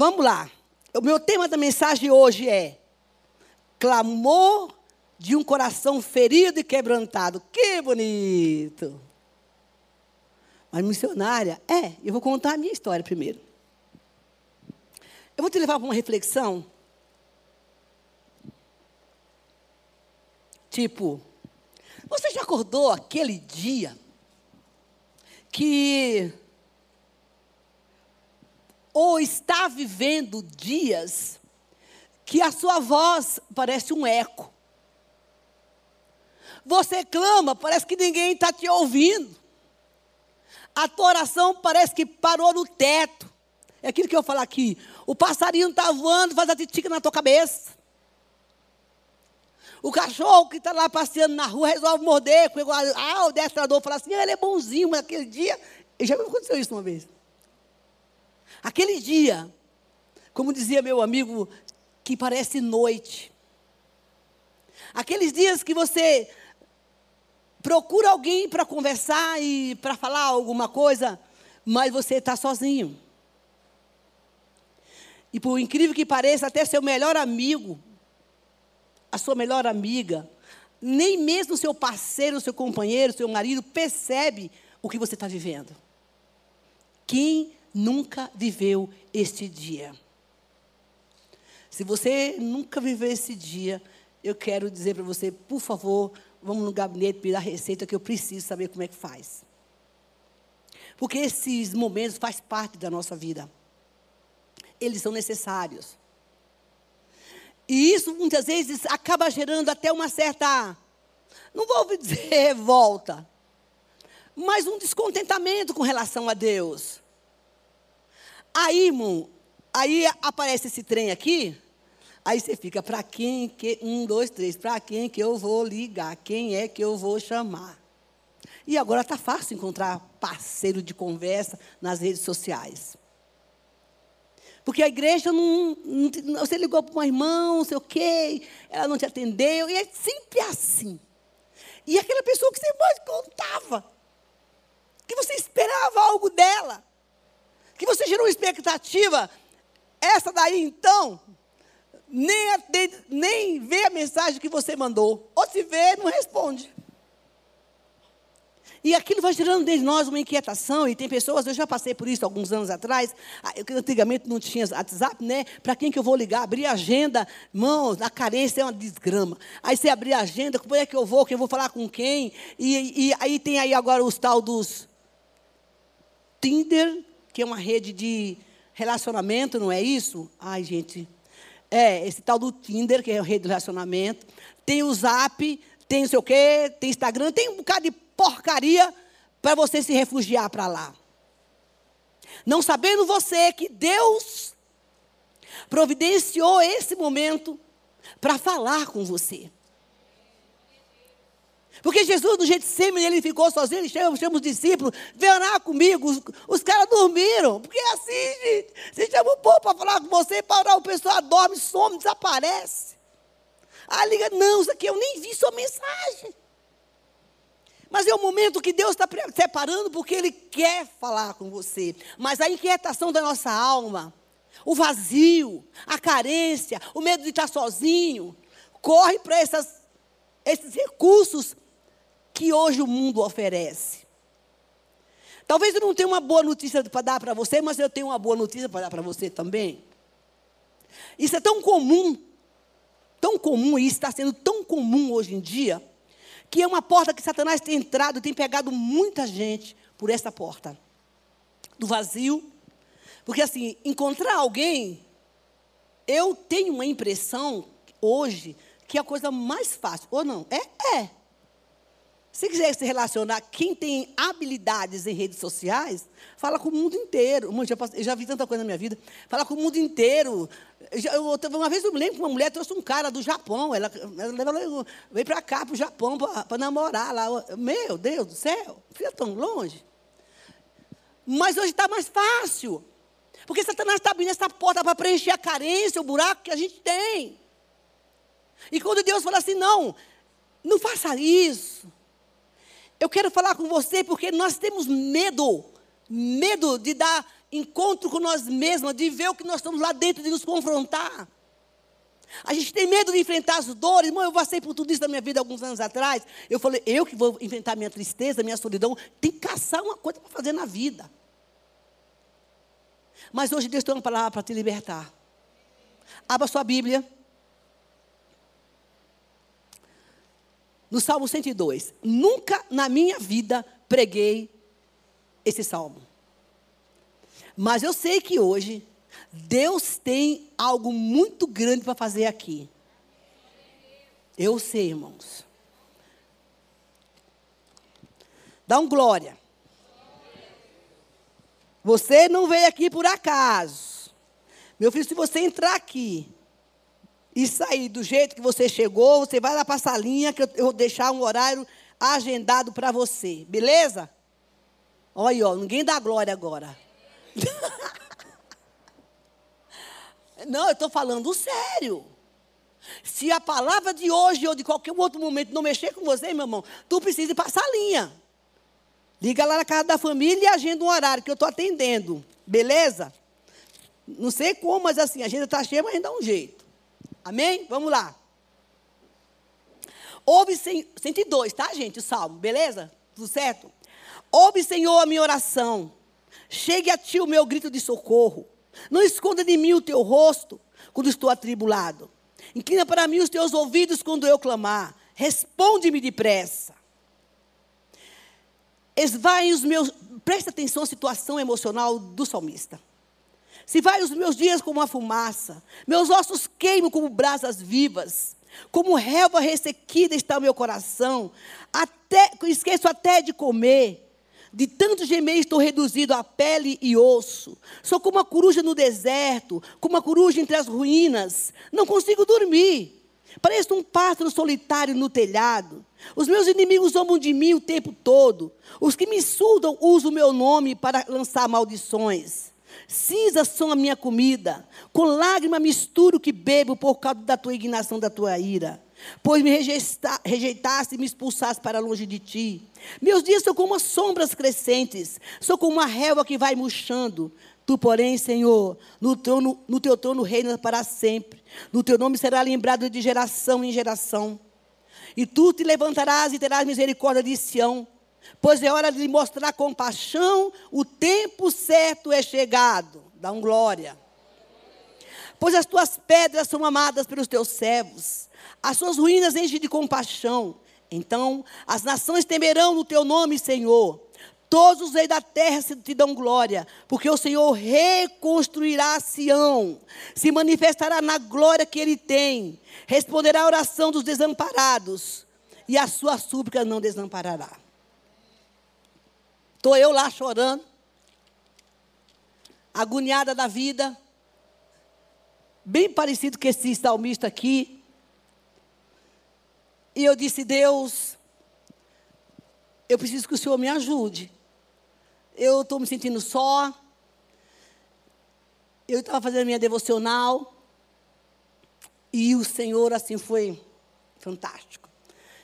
Vamos lá. O meu tema da mensagem hoje é clamor de um coração ferido e quebrantado. Que bonito! Mas missionária, é, eu vou contar a minha história primeiro. Eu vou te levar para uma reflexão. Tipo, você já acordou aquele dia que ou está vivendo dias que a sua voz parece um eco. Você clama, parece que ninguém está te ouvindo. A tua oração parece que parou no teto. É aquilo que eu falo aqui. O passarinho está voando, faz a titica na tua cabeça. O cachorro que está lá passeando na rua resolve morder. Ah, o destrador fala assim, ah, ele é bonzinho, mas aquele dia. Já me aconteceu isso uma vez. Aquele dia, como dizia meu amigo, que parece noite. Aqueles dias que você procura alguém para conversar e para falar alguma coisa, mas você está sozinho. E por incrível que pareça, até seu melhor amigo, a sua melhor amiga, nem mesmo seu parceiro, seu companheiro, seu marido percebe o que você está vivendo. Quem nunca viveu este dia? Se você nunca viveu esse dia, eu quero dizer para você, por favor, vamos no gabinete pedir a receita que eu preciso saber como é que faz. Porque esses momentos fazem parte da nossa vida. Eles são necessários. E isso muitas vezes acaba gerando até uma certa, não vou dizer revolta, mas um descontentamento com relação a Deus. Aí, irmão, aí aparece esse trem aqui, Aí você fica, para quem que. Um, dois, três, para quem que eu vou ligar? Quem é que eu vou chamar? E agora está fácil encontrar parceiro de conversa nas redes sociais. Porque a igreja não. não você ligou para uma irmã, não sei o quê, ela não te atendeu, e é sempre assim. E aquela pessoa que você mais contava, que você esperava algo dela, que você gerou uma expectativa, essa daí então, nem, nem vê a mensagem que você mandou. Ou se vê, não responde. E aquilo vai gerando dentro de nós uma inquietação, e tem pessoas, eu já passei por isso alguns anos atrás, antigamente não tinha WhatsApp, né? Para quem que eu vou ligar? Abrir a agenda, mãos, a carência é uma desgrama. Aí você abrir a agenda, como é que eu vou, quem eu vou falar com quem? E, e aí tem aí agora os tal dos Tinder, que é uma rede de relacionamento, não é isso? Ai, gente, é, esse tal do Tinder, que é o rede de relacionamento. Tem o Zap, tem não sei o quê, tem Instagram, tem um bocado de porcaria para você se refugiar para lá. Não sabendo você que Deus providenciou esse momento para falar com você. Porque Jesus, jeito Getsemane, ele ficou sozinho, ele chama, chama os discípulos, vem orar comigo. Os, os caras dormiram. Porque é assim, gente, você chama o povo para falar com você, para orar, o pessoal dorme, some, desaparece. Ah, liga, não, isso aqui eu nem vi sua mensagem. Mas é o momento que Deus está separando porque Ele quer falar com você. Mas a inquietação da nossa alma, o vazio, a carência, o medo de estar sozinho, corre para esses recursos que hoje o mundo oferece. Talvez eu não tenha uma boa notícia para dar para você, mas eu tenho uma boa notícia para dar para você também. Isso é tão comum, tão comum, e está sendo tão comum hoje em dia, que é uma porta que Satanás tem entrado, tem pegado muita gente por essa porta. Do vazio. Porque assim, encontrar alguém, eu tenho uma impressão hoje que é a coisa mais fácil. Ou não? É? É. Se quiser se relacionar, quem tem habilidades em redes sociais, fala com o mundo inteiro. Eu já vi tanta coisa na minha vida. Fala com o mundo inteiro. Eu, uma vez eu me lembro que uma mulher trouxe um cara do Japão. Ela, ela veio para cá, para o Japão, para namorar lá. Meu Deus do céu, fica tão longe. Mas hoje está mais fácil. Porque Satanás está abrindo essa porta para preencher a carência, o buraco que a gente tem. E quando Deus fala assim, não, não faça isso. Eu quero falar com você porque nós temos medo, medo de dar encontro com nós mesmos, de ver o que nós estamos lá dentro, de nos confrontar. A gente tem medo de enfrentar as dores. Irmão, eu passei por tudo isso na minha vida alguns anos atrás. Eu falei, eu que vou enfrentar minha tristeza, minha solidão, tem que caçar uma coisa para fazer na vida. Mas hoje Deus tem uma palavra para te libertar. Abra sua Bíblia. No Salmo 102. Nunca na minha vida preguei esse salmo. Mas eu sei que hoje Deus tem algo muito grande para fazer aqui. Eu sei, irmãos. Dá um glória. Você não veio aqui por acaso. Meu filho, se você entrar aqui e sair do jeito que você chegou, você vai lá para a salinha que eu vou deixar um horário agendado para você. Beleza? Olha, ninguém dá glória agora. não, eu estou falando sério. Se a palavra de hoje ou de qualquer outro momento não mexer com você, meu irmão, tu precisa ir para a salinha. Liga lá na casa da família e agenda um horário que eu estou atendendo. Beleza? Não sei como, mas assim, a agenda está cheia, mas a gente dá um jeito. Amém? Vamos lá. Ouve 102, tá, gente? O salmo, beleza? Tudo certo? Ouve, Senhor, a minha oração. Chegue a ti o meu grito de socorro. Não esconda de mim o teu rosto quando estou atribulado. Inclina para mim os teus ouvidos quando eu clamar. Responde-me depressa. Esvaem os meus. Presta atenção à situação emocional do salmista. Se vai os meus dias como a fumaça, meus ossos queimam como brasas vivas, como relva ressequida está o meu coração, até, esqueço até de comer. De tanto gemer estou reduzido a pele e osso. Sou como uma coruja no deserto, como uma coruja entre as ruínas. Não consigo dormir. Pareço um pássaro solitário no telhado. Os meus inimigos zombam de mim o tempo todo. Os que me insultam usam o meu nome para lançar maldições. Cinzas são a minha comida. Com lágrima misturo o que bebo por causa da tua indignação, da tua ira. Pois me rejeitaste e me expulsaste para longe de ti. Meus dias são como as sombras crescentes. Sou como uma relva que vai murchando. Tu, porém, Senhor, no, trono, no teu trono reina para sempre. No teu nome será lembrado de geração em geração. E tu te levantarás e terás misericórdia de Sião. Pois é hora de mostrar compaixão, o tempo certo é chegado. Dá um glória. Pois as tuas pedras são amadas pelos teus servos, as suas ruínas enchem de compaixão. Então as nações temerão no teu nome, Senhor. Todos os reis da terra te dão glória, porque o Senhor reconstruirá Sião, se manifestará na glória que ele tem, responderá a oração dos desamparados, e a sua súplica não desamparará. Estou eu lá chorando, agoniada da vida, bem parecido com esse salmista aqui. E eu disse, Deus, eu preciso que o Senhor me ajude eu estou me sentindo só. Eu estava fazendo minha devocional. E o Senhor, assim, foi fantástico.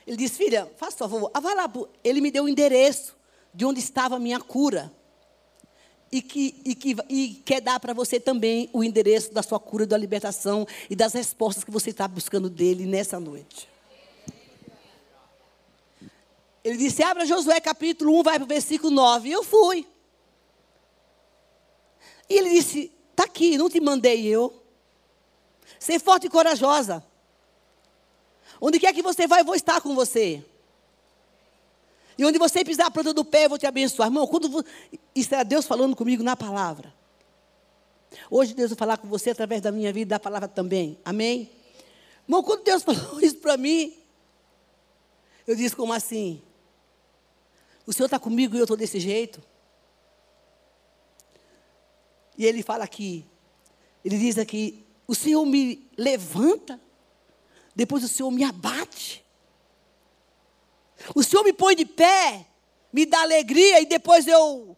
Ele disse, filha, faça favor, ah, vai lá. Ele me deu o endereço de onde estava a minha cura. E, que, e, que, e quer dar para você também o endereço da sua cura, da libertação e das respostas que você está buscando dele nessa noite. Ele disse: Abra Josué capítulo 1, vai para o versículo 9. E eu fui. E ele disse: Está aqui, não te mandei eu. Ser forte e corajosa. Onde quer que você vai, eu vou estar com você. E onde você pisar a planta do pé, eu vou te abençoar. Irmão, quando isso era Deus falando comigo na palavra. Hoje Deus vai falar com você através da minha vida, da palavra também. Amém? Irmão, quando Deus falou isso para mim, eu disse como assim? O Senhor está comigo e eu estou desse jeito. E ele fala aqui, ele diz aqui: o Senhor me levanta, depois o Senhor me abate. O Senhor me põe de pé, me dá alegria e depois eu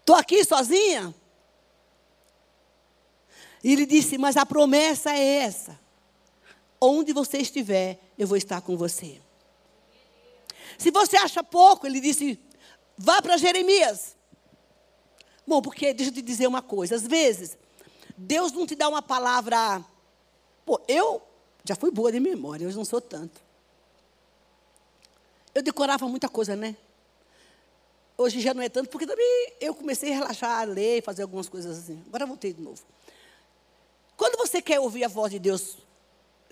estou aqui sozinha. E ele disse: Mas a promessa é essa: onde você estiver, eu vou estar com você. Se você acha pouco, ele disse: Vá para Jeremias. Bom, porque deixa eu te dizer uma coisa. Às vezes, Deus não te dá uma palavra. Pô, eu já fui boa de memória, hoje não sou tanto. Eu decorava muita coisa, né? Hoje já não é tanto, porque também eu comecei a relaxar, a ler, fazer algumas coisas assim. Agora voltei de novo. Quando você quer ouvir a voz de Deus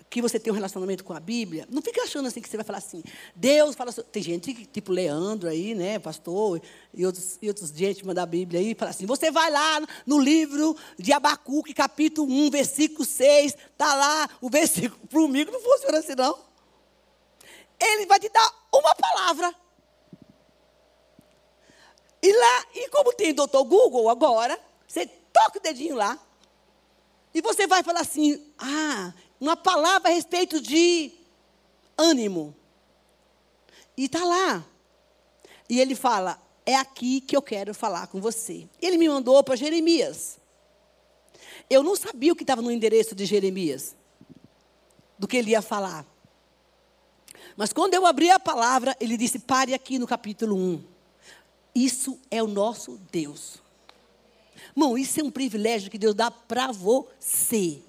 que você tem um relacionamento com a Bíblia, não fica achando assim que você vai falar assim, Deus fala assim, tem gente tipo Leandro aí, né, pastor, e outros, e outros gente manda a Bíblia aí, fala assim, você vai lá no livro de Abacuque, capítulo 1, versículo 6, está lá o versículo, para mim não funciona assim não. Ele vai te dar uma palavra. E lá, e como tem o doutor Google agora, você toca o dedinho lá, e você vai falar assim, ah, uma palavra a respeito de ânimo. E está lá. E ele fala: É aqui que eu quero falar com você. Ele me mandou para Jeremias. Eu não sabia o que estava no endereço de Jeremias, do que ele ia falar. Mas quando eu abri a palavra, ele disse: Pare aqui no capítulo 1. Isso é o nosso Deus. Irmão, isso é um privilégio que Deus dá para você.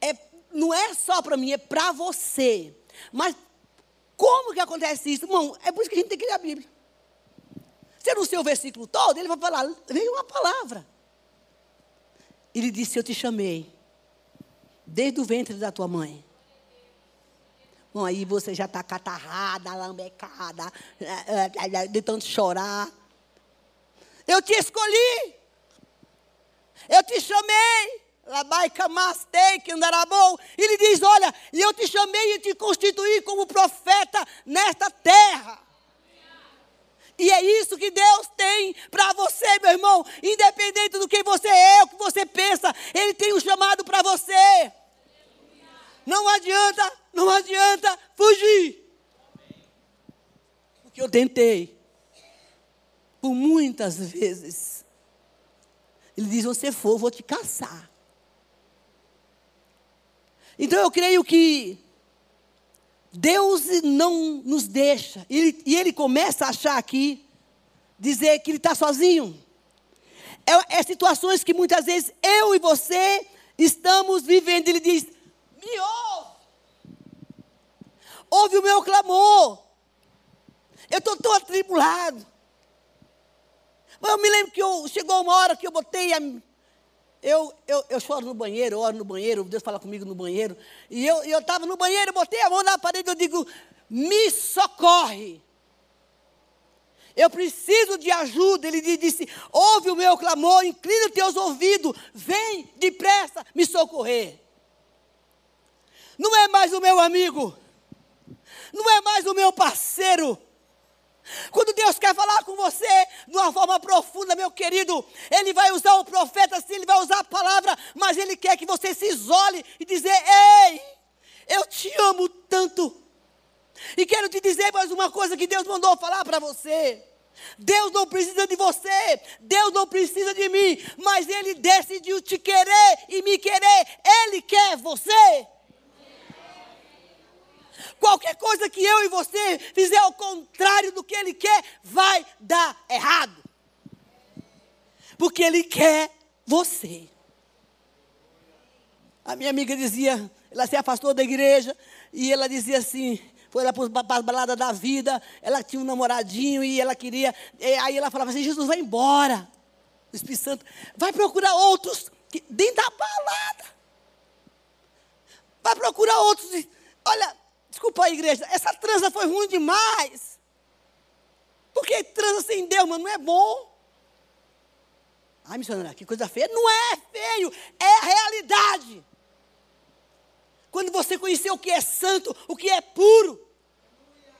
é, não é só para mim, é para você. Mas como que acontece isso? Irmão, é por isso que a gente tem que ler a Bíblia. Se não sei o versículo todo, ele vai falar, veio uma palavra. Ele disse, eu te chamei, desde o ventre da tua mãe. Aí você já está catarrada, lambecada, eh, eh, de tanto chorar. Eu te escolhi. Eu te chamei. Ele diz: Olha, eu te chamei e te constituí como profeta nesta terra. E é isso que Deus tem para você, meu irmão. Independente do que você é, o que você pensa, Ele tem um chamado para você. Não adianta, não adianta fugir. Porque eu tentei. Por muitas vezes. Ele diz: Você for, vou te caçar. Então eu creio que Deus não nos deixa. Ele, e ele começa a achar aqui, dizer que ele está sozinho. É, é, situações que muitas vezes eu e você estamos vivendo. Ele diz: Me ouve. Ouve o meu clamor. Eu estou tão atribulado. Mas eu me lembro que eu, chegou uma hora que eu botei a, eu, eu, eu choro no banheiro, eu oro no banheiro, Deus fala comigo no banheiro. E eu estava no banheiro, botei a mão na parede eu digo: me socorre. Eu preciso de ajuda. Ele disse: ouve o meu clamor, inclina os teus ouvidos, vem depressa me socorrer. Não é mais o meu amigo, não é mais o meu parceiro, quando Deus quer falar com você de uma forma profunda, meu querido, Ele vai usar o profeta, sim, Ele vai usar a palavra, mas Ele quer que você se isole e dizer: Ei, eu te amo tanto. E quero te dizer mais uma coisa que Deus mandou falar para você. Deus não precisa de você, Deus não precisa de mim, mas Ele decidiu te querer e me querer, Ele quer você. Qualquer coisa que eu e você fizer ao contrário do que Ele quer, vai dar errado. Porque Ele quer você. A minha amiga dizia, ela se afastou da igreja e ela dizia assim, foi lá para as baladas da vida, ela tinha um namoradinho e ela queria, e aí ela falava assim, Jesus, vai embora. O Espírito Santo, vai procurar outros dentro da balada. Vai procurar outros. Olha, Desculpa a igreja, essa transa foi ruim demais. Porque transa sem Deus, mano, não é bom. Ai, missionária, que coisa feia. Não é feio, é a realidade. Quando você conhecer o que é santo, o que é puro,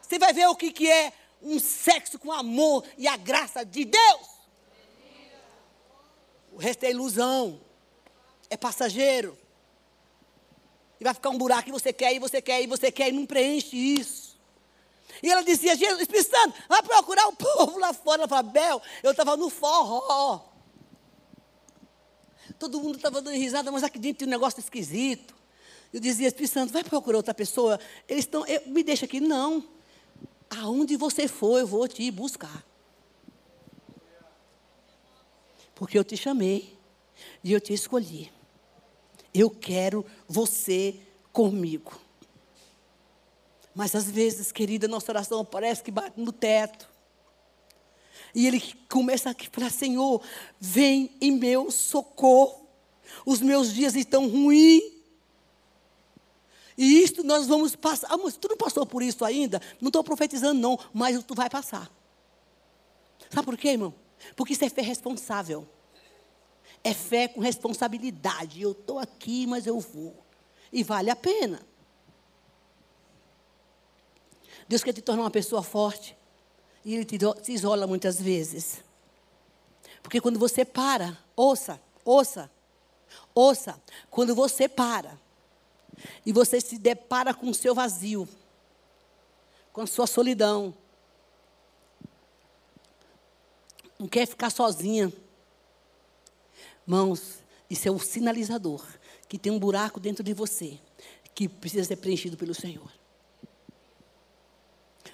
você vai ver o que, que é um sexo com amor e a graça de Deus. O resto é ilusão, é passageiro. E vai ficar um buraco e você quer, e você quer, e você quer, e não preenche isso. E ela dizia, Jesus, Espírito Santo, vai procurar o povo lá fora. Ela falava, Bel, eu estava no forró. Todo mundo estava dando risada, mas aqui dentro tem um negócio esquisito. Eu dizia, Espírito Santo, vai procurar outra pessoa. Eles estão, me deixa aqui. Não. Aonde você for, eu vou te buscar. Porque eu te chamei e eu te escolhi. Eu quero você comigo. Mas às vezes, querida, nossa oração parece que bate no teto. E ele começa a falar: Senhor, vem em meu socorro. Os meus dias estão ruins. E isto nós vamos passar. Ah, mas tu não passou por isso ainda? Não estou profetizando, não, mas tu vai passar. Sabe por quê, irmão? Porque isso é responsável. É fé com responsabilidade. Eu estou aqui, mas eu vou. E vale a pena. Deus quer te tornar uma pessoa forte. E Ele te, isola muitas vezes. Porque quando você para, ouça, ouça, ouça. Quando você para e você se depara com o seu vazio, com a sua solidão. Não quer ficar sozinha. Mãos, isso é um sinalizador que tem um buraco dentro de você que precisa ser preenchido pelo Senhor.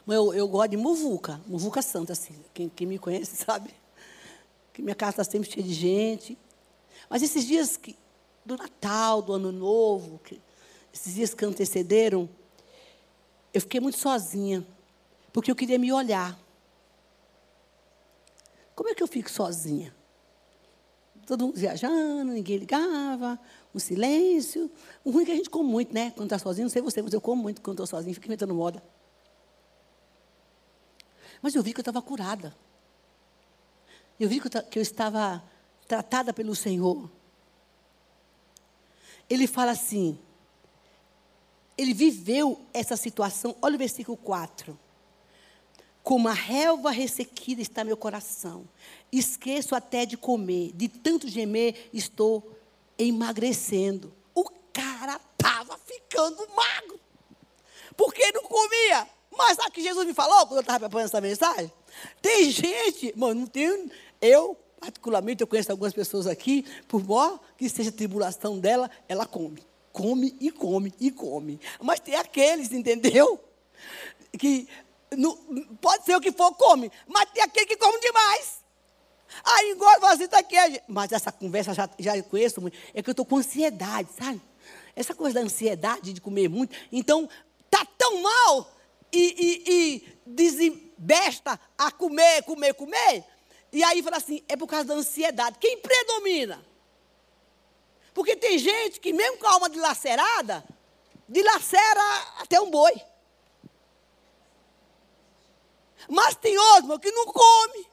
Eu, eu gosto de muvuca, muvuca santa, assim. Quem, quem me conhece sabe que minha casa está sempre cheia de gente. Mas esses dias que, do Natal, do Ano Novo, que, esses dias que antecederam, eu fiquei muito sozinha, porque eu queria me olhar. Como é que eu fico sozinha? Todo mundo viajando, ninguém ligava, um silêncio. O ruim é que a gente come muito, né? Quando está sozinho, não sei você, mas eu como muito quando estou sozinho, fico inventando moda. Mas eu vi que eu estava curada. Eu vi que eu estava tratada pelo Senhor. Ele fala assim: ele viveu essa situação. Olha o versículo 4. Como a relva ressequida está meu coração. Esqueço até de comer. De tanto gemer, estou emagrecendo. O cara estava ficando magro. Porque não comia. Mas sabe o que Jesus me falou quando eu estava preparando essa mensagem? Tem gente, mano, não tem. Eu, particularmente, eu conheço algumas pessoas aqui, por maior que seja a tribulação dela, ela come come e come e come. Mas tem aqueles, entendeu? Que no, pode ser o que for, come. Mas tem aquele que come demais. Aí engorda fala assim, tá aqui. Mas essa conversa já, já conheço muito. É que eu estou com ansiedade, sabe? Essa coisa da ansiedade de comer muito. Então, tá tão mal e, e, e desembesta a comer, comer, comer. E aí fala assim, é por causa da ansiedade. Quem predomina? Porque tem gente que, mesmo com a alma dilacerada, dilacera até um boi. Mas tem outro que não come.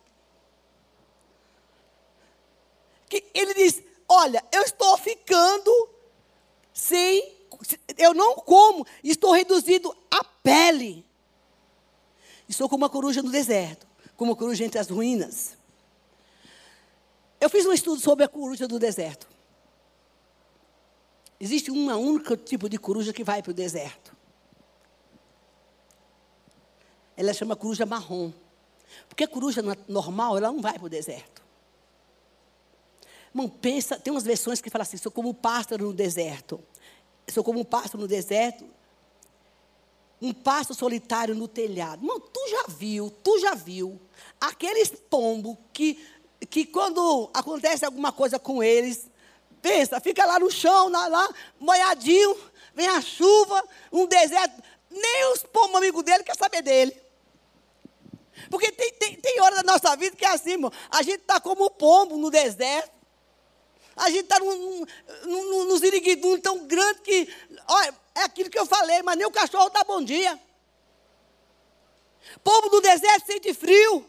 Que ele diz: Olha, eu estou ficando sem. Eu não como, estou reduzido à pele. Estou como uma coruja no deserto, como uma coruja entre as ruínas. Eu fiz um estudo sobre a coruja do deserto. Existe um único tipo de coruja que vai para o deserto. Ela chama coruja marrom. Porque a coruja normal, ela não vai para o deserto. Irmão, pensa, tem umas versões que falam assim, sou como um pássaro no deserto. Sou como um pássaro no deserto. Um pássaro solitário no telhado. Irmão, tu já viu, tu já viu aqueles pombos que, que quando acontece alguma coisa com eles, Pensa, fica lá no chão, lá, lá vem a chuva, um deserto. Nem os pombos amigos dele quer saber dele. Porque tem, tem, tem hora da nossa vida que é assim, irmão. A gente está como pombo no deserto. A gente está num, num, num, num tão grande que, olha, é aquilo que eu falei, mas nem o cachorro dá bom dia. Pombo do deserto sente frio.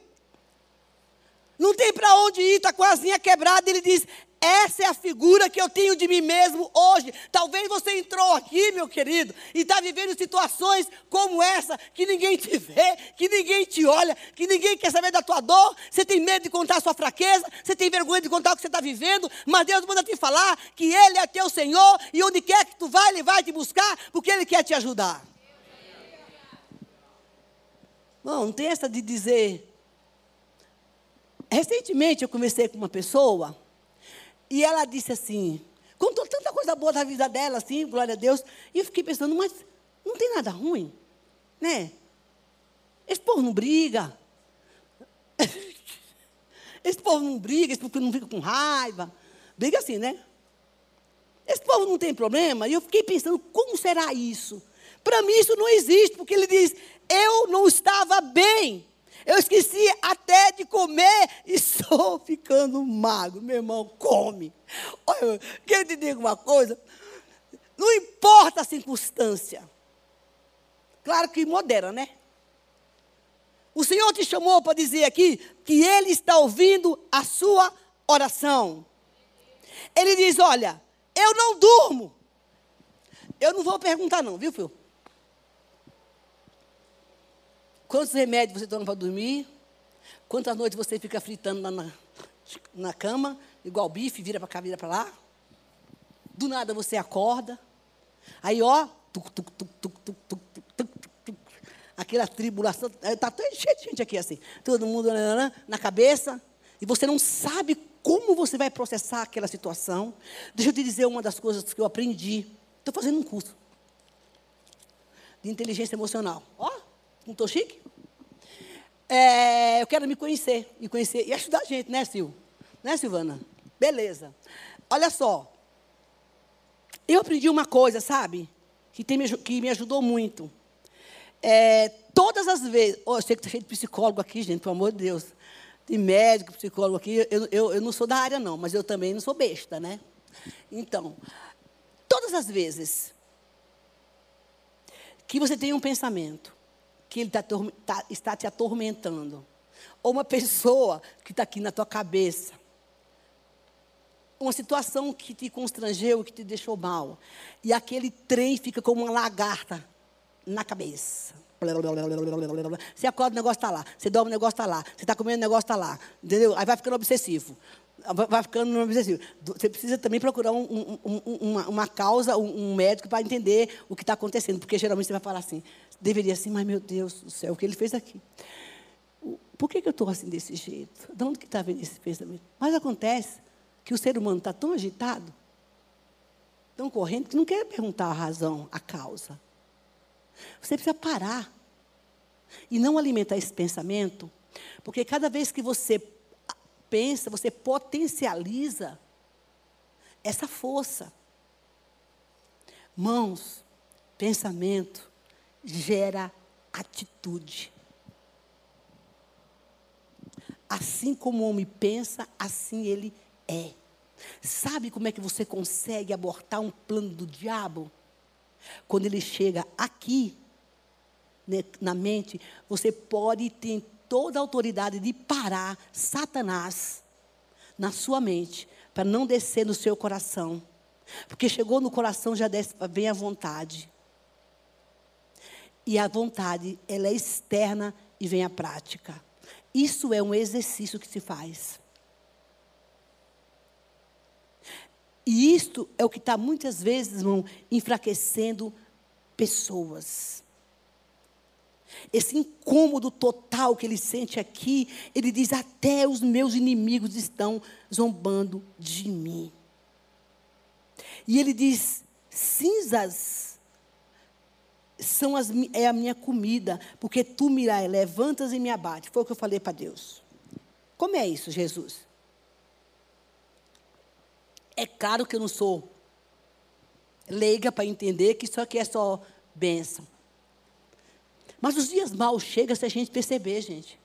Não tem para onde ir, está com a asinha quebrada. Ele diz: essa é a figura que eu tenho de mim mesmo hoje. Talvez você entrou aqui, meu querido, e está vivendo situações como essa, que ninguém te vê, que ninguém te olha, que ninguém quer saber da tua dor. Você tem medo de contar a sua fraqueza, você tem vergonha de contar o que você está vivendo, mas Deus manda te falar que Ele é teu Senhor e onde quer que tu vai, Ele vai te buscar, porque Ele quer te ajudar. Não, não tem essa de dizer. Recentemente eu conversei com uma pessoa e ela disse assim, contou tanta coisa boa da vida dela, assim, glória a Deus. E eu fiquei pensando, mas não tem nada ruim, né? Esse povo não briga. Esse povo não briga, esse povo não fica com raiva. Briga assim, né? Esse povo não tem problema. E eu fiquei pensando, como será isso? Para mim isso não existe, porque ele diz: eu não estava bem. Eu esqueci até de comer e estou ficando magro. Meu irmão, come. Olha, quero te dizer uma coisa. Não importa a circunstância. Claro que modera, né? O Senhor te chamou para dizer aqui que Ele está ouvindo a sua oração. Ele diz: Olha, eu não durmo. Eu não vou perguntar, não, viu, filho? Quantos remédios você toma para dormir? Quantas noites você fica fritando lá na, na cama, igual bife, vira para cá, vira para lá? Do nada você acorda. Aí, ó, tuc, tuc, tuc, tuc, tuc, tuc, tuc, tuc, aquela tribulação. Está cheio de gente aqui assim. Todo mundo na cabeça. E você não sabe como você vai processar aquela situação. Deixa eu te dizer uma das coisas que eu aprendi. Estou fazendo um curso de inteligência emocional. Ó, não estou chique? É, eu quero me conhecer, me conhecer e ajudar a gente, né, Sil? Né, Silvana? Beleza. Olha só. Eu aprendi uma coisa, sabe? Que, tem, que me ajudou muito. É, todas as vezes. Oh, eu sei que está cheio de psicólogo aqui, gente, pelo amor de Deus. De médico, psicólogo aqui. Eu, eu, eu não sou da área, não, mas eu também não sou besta, né? Então, todas as vezes que você tem um pensamento que ele tá, tá, está te atormentando. Ou uma pessoa que está aqui na tua cabeça. Uma situação que te constrangeu, que te deixou mal. E aquele trem fica como uma lagarta na cabeça. Você acorda, o negócio está lá. Você dorme, o negócio está lá. Você está comendo, o negócio está lá. Entendeu? Aí vai ficando obsessivo. Vai ficando obsessivo. Você precisa também procurar um, um, um, uma, uma, causa, um, médico para entender o que está acontecendo. Porque geralmente você vai falar assim: deveria assim, mas meu Deus do céu, o que ele fez aqui? Por que, que eu estou assim desse jeito? De onde que está vindo esse pensamento? Mas acontece que o ser humano está tão agitado, tão correndo, que não quer perguntar a razão, a causa. Você precisa parar e não alimentar esse pensamento, porque cada vez que você pensa, você potencializa essa força. Mãos, pensamento, gera atitude. Assim como o homem pensa, assim ele é. Sabe como é que você consegue abortar um plano do diabo? Quando ele chega aqui, né, na mente, você pode ter toda a autoridade de parar Satanás na sua mente, para não descer no seu coração. Porque chegou no coração, já desce, vem a vontade. E a vontade, ela é externa e vem a prática. Isso é um exercício que se faz. E isto é o que está muitas vezes, irmão, enfraquecendo pessoas. Esse incômodo total que ele sente aqui, ele diz: até os meus inimigos estão zombando de mim. E ele diz: cinzas são as, é a minha comida, porque tu, Mirai, levantas e me abate. Foi o que eu falei para Deus. Como é isso, Jesus? É claro que eu não sou leiga para entender que isso aqui é só bênção. Mas os dias maus chegam se a gente perceber, gente.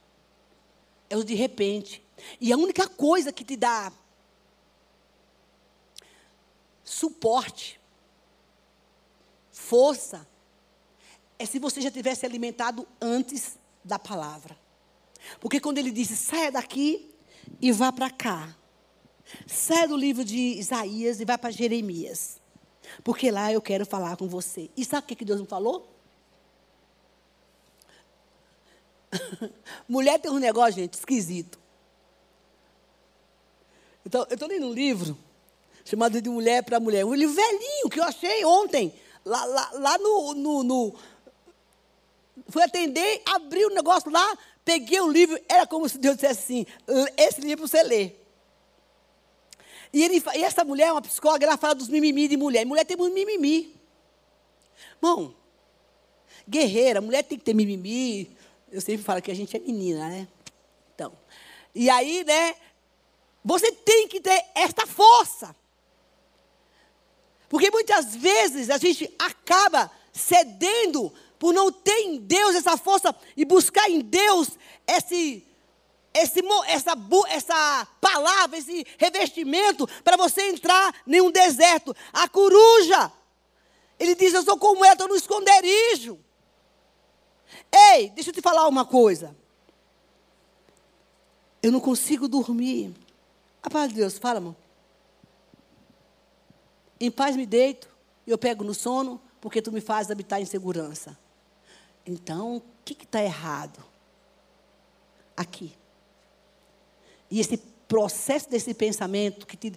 É os de repente. E a única coisa que te dá suporte, força, é se você já tivesse alimentado antes da palavra. Porque quando ele disse, saia daqui e vá para cá. Saia do livro de Isaías e vá para Jeremias. Porque lá eu quero falar com você. E sabe o que Deus me falou? Mulher tem um negócio, gente, esquisito. Então, eu estou lendo um livro chamado De Mulher para Mulher. Um livro velhinho que eu achei ontem, lá, lá, lá no, no, no fui atender, abri o negócio lá, peguei o livro, era como se Deus dissesse assim: esse livro você lê. E, ele, e essa mulher, uma psicóloga, ela fala dos mimimi de mulher. Mulher tem muito mimimi. Bom, guerreira, mulher tem que ter mimimi. Eu sempre falo que a gente é menina, né? Então, E aí, né? Você tem que ter esta força. Porque muitas vezes a gente acaba cedendo por não ter em Deus essa força e buscar em Deus esse, esse, essa, essa palavra, esse revestimento para você entrar em um deserto. A coruja, ele diz: Eu sou como ela, estou no esconderijo. Ei, deixa eu te falar uma coisa. Eu não consigo dormir. A paz de Deus, fala, amor. Em paz me deito, eu pego no sono, porque tu me fazes habitar em segurança. Então, o que está errado? Aqui. E esse processo desse pensamento que te,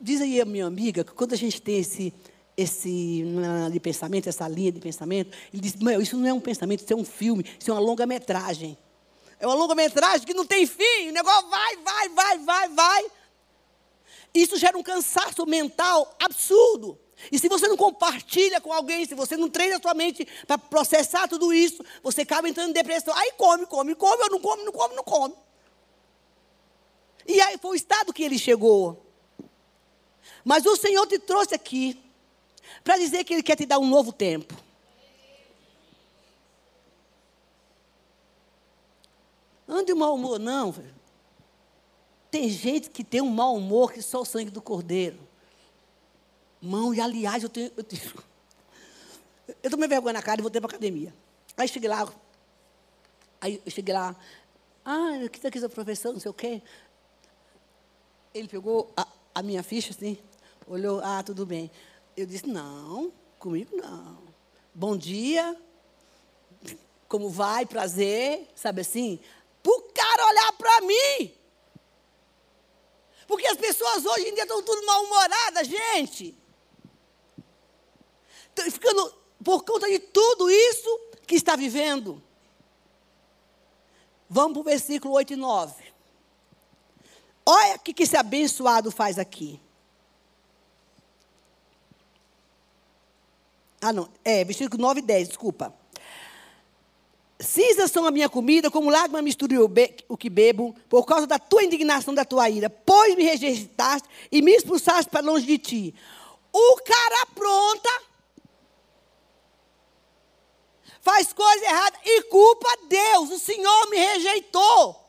diz aí a minha amiga que quando a gente tem esse esse de pensamento, essa linha de pensamento, ele diz: Meu, isso não é um pensamento, isso é um filme, isso é uma longa-metragem. É uma longa-metragem que não tem fim, o negócio vai, vai, vai, vai, vai. Isso gera um cansaço mental absurdo. E se você não compartilha com alguém, se você não treina a sua mente para processar tudo isso, você acaba entrando em depressão. Aí come, come, come, eu não como, não como, não come. E aí foi o estado que ele chegou. Mas o Senhor te trouxe aqui para dizer que Ele quer te dar um novo tempo. Ande mau humor, não. Tem gente que tem um mau humor que só o sangue do cordeiro. Mão, e aliás, eu tenho. Eu, tomei vergonha na cara e voltei para a academia. Aí cheguei lá. Aí eu cheguei lá. Ah, o que está aqui, professor, não sei o quê. Ele pegou a, a minha ficha assim, olhou, ah, tudo bem. Eu disse: não, comigo não. Bom dia, como vai, prazer, sabe assim? Para o cara olhar para mim. Porque as pessoas hoje em dia estão tudo mal-humoradas, gente. Estão ficando por conta de tudo isso que está vivendo. Vamos para o versículo 8 e 9. Olha o que esse abençoado faz aqui. Ah, não. É, versículo 9 e 10, desculpa. Cinzas são a minha comida, como lágrima mistura o que bebo, por causa da tua indignação, da tua ira. Pois me rejeitaste e me expulsaste para longe de ti. O cara apronta, faz coisa errada e culpa Deus. O Senhor me rejeitou.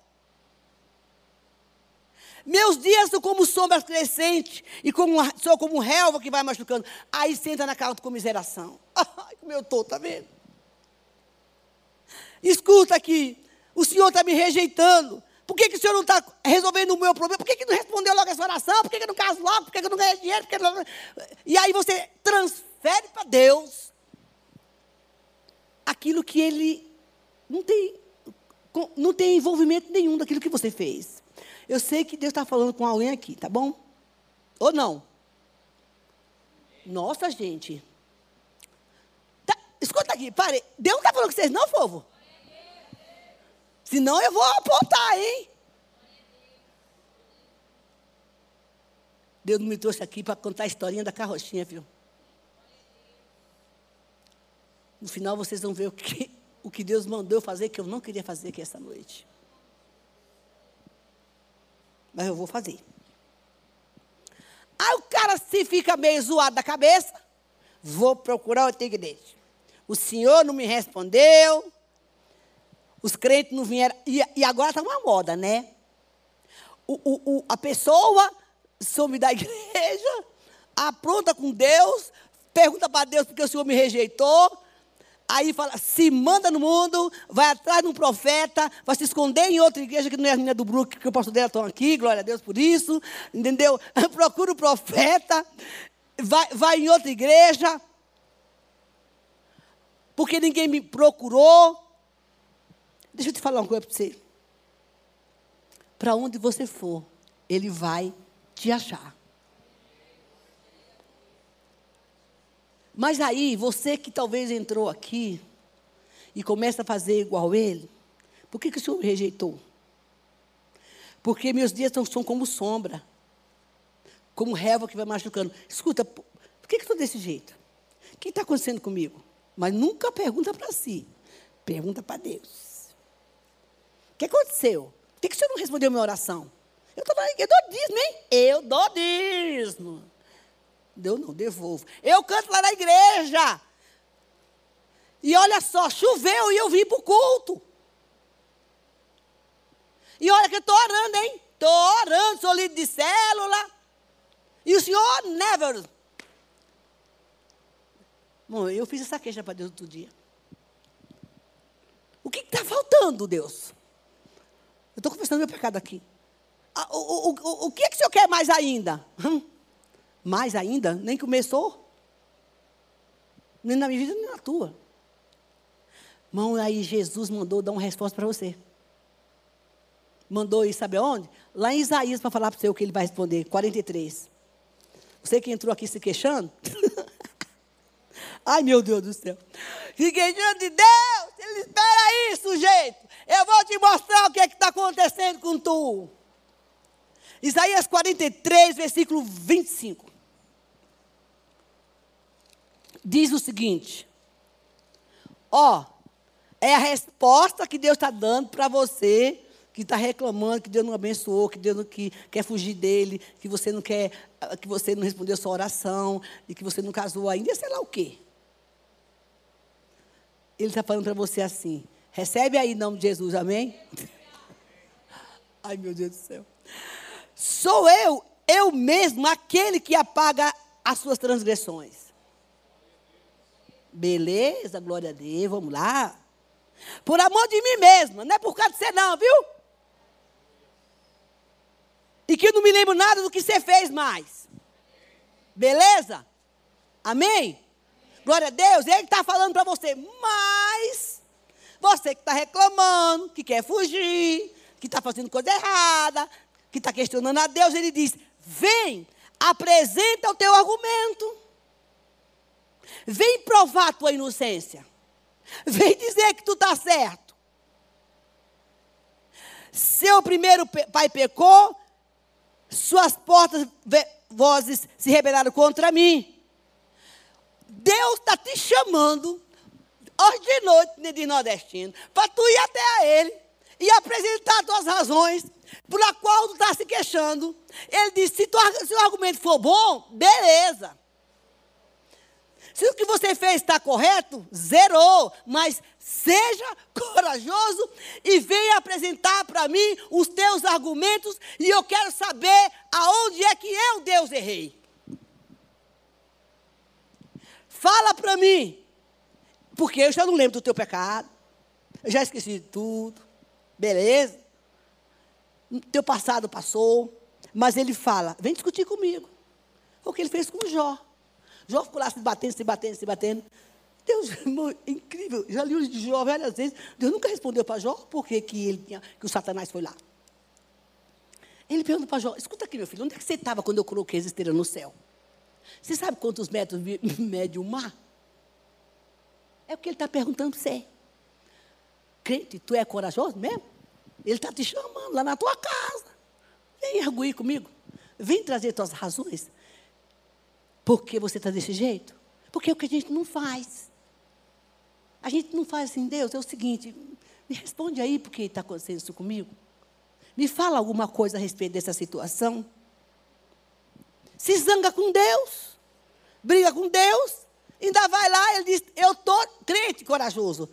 Meus dias são como sombras crescentes e como, sou como relva que vai machucando. Aí senta na cara de comiseração. Ai, como eu estou, tá vendo? Escuta aqui, o Senhor está me rejeitando. Por que, que o Senhor não está resolvendo o meu problema? Por que, que não respondeu logo essa oração? Por que, que não caso logo? Por que, que não ganhei dinheiro? Não... E aí você transfere para Deus aquilo que Ele não tem, não tem envolvimento nenhum daquilo que você fez. Eu sei que Deus está falando com alguém aqui, tá bom? Ou não? Nossa, gente. Tá, escuta aqui, pare. Deus não está falando com vocês, não, povo? Senão eu vou apontar, hein? Deus me trouxe aqui para contar a historinha da carrochinha, viu? No final vocês vão ver o que, o que Deus mandou eu fazer que eu não queria fazer aqui essa noite mas eu vou fazer. Aí o cara se fica meio zoado da cabeça, vou procurar outra igreja. O senhor não me respondeu, os crentes não vieram, e, e agora está uma moda, né? O, o, o, a pessoa some da igreja, apronta com Deus, pergunta para Deus porque o Senhor me rejeitou, Aí fala, se manda no mundo, vai atrás de um profeta, vai se esconder em outra igreja que não é a menina do Brook, que o pastor dela estão aqui, glória a Deus por isso, entendeu? Procura o profeta, vai, vai em outra igreja, porque ninguém me procurou. Deixa eu te falar uma coisa para você. Para onde você for, ele vai te achar. Mas aí, você que talvez entrou aqui e começa a fazer igual ele, por que, que o Senhor me rejeitou? Porque meus dias são, são como sombra, como relva que vai machucando. Escuta, por que, que estou desse jeito? O que está acontecendo comigo? Mas nunca pergunta para si, pergunta para Deus. O que aconteceu? Por que, que o senhor não respondeu minha oração? Eu falando, eu dou dízimo, hein? Eu dou. Deu não, devolvo. Eu canto lá na igreja. E olha só, choveu e eu vim para o culto. E olha que eu estou orando, hein? Estou orando, sou líder de célula. E o senhor never. Bom, eu fiz essa queixa para Deus outro dia. O que está faltando, Deus? Eu estou confessando meu pecado aqui. Ah, o, o, o, o que, é que o senhor quer mais ainda? Hum? Mais ainda? Nem começou? Nem na minha vida, nem na tua. Mão, aí Jesus mandou dar uma resposta para você. Mandou ir, sabe aonde? Lá em Isaías, para falar para você o que ele vai responder. 43. Você que entrou aqui se queixando. Ai, meu Deus do céu. Se queixando de Deus. Ele espera aí, sujeito. Eu vou te mostrar o que é está acontecendo com tu. Isaías 43, versículo 25. Diz o seguinte: Ó, é a resposta que Deus está dando para você que está reclamando que Deus não abençoou, que Deus não que, quer fugir dele, que você não quer, que você não respondeu sua oração, e que você não casou ainda, sei lá o quê. Ele está falando para você assim: recebe aí em nome de Jesus, amém? Ai, meu Deus do céu. Sou eu, eu mesmo, aquele que apaga as suas transgressões. Beleza, glória a Deus, vamos lá. Por amor de mim mesmo, não é por causa de você não, viu? E que eu não me lembro nada do que você fez mais. Beleza? Amém? Glória a Deus. Ele está falando para você, mas você que está reclamando, que quer fugir, que está fazendo coisa errada, que está questionando a Deus, ele diz: vem, apresenta o teu argumento. Vem provar a tua inocência. Vem dizer que tu está certo. Seu primeiro pai pecou, suas portas vozes se rebelaram contra mim. Deus está te chamando hoje de noite, de nordestino, para tu ir até a Ele e apresentar as tuas razões por a qual tu está se queixando. Ele disse: se, se o argumento for bom, beleza. Se o que você fez está correto, zerou. Mas seja corajoso e venha apresentar para mim os teus argumentos e eu quero saber aonde é que eu, Deus, errei. Fala para mim, porque eu já não lembro do teu pecado, eu já esqueci de tudo, beleza? Teu passado passou, mas ele fala: vem discutir comigo. O que ele fez com Jó. Jó ficou lá se batendo, se batendo, se batendo. Deus, incrível. Já li o de Jó várias vezes. Deus nunca respondeu para Jó por que, que, ele tinha, que o Satanás foi lá. Ele pergunta para Jó: escuta aqui, meu filho, onde é que você estava quando eu coloquei as estrelas no céu? Você sabe quantos metros mede o mar? É o que ele está perguntando para você. Crente, tu é corajoso mesmo? Ele está te chamando lá na tua casa. Vem arguir comigo. Vem trazer tuas razões. Por que você está desse jeito? Porque é o que a gente não faz. A gente não faz assim, Deus, é o seguinte, me responde aí porque está acontecendo isso comigo. Me fala alguma coisa a respeito dessa situação. Se zanga com Deus, briga com Deus, ainda vai lá, ele diz, eu estou crente corajoso.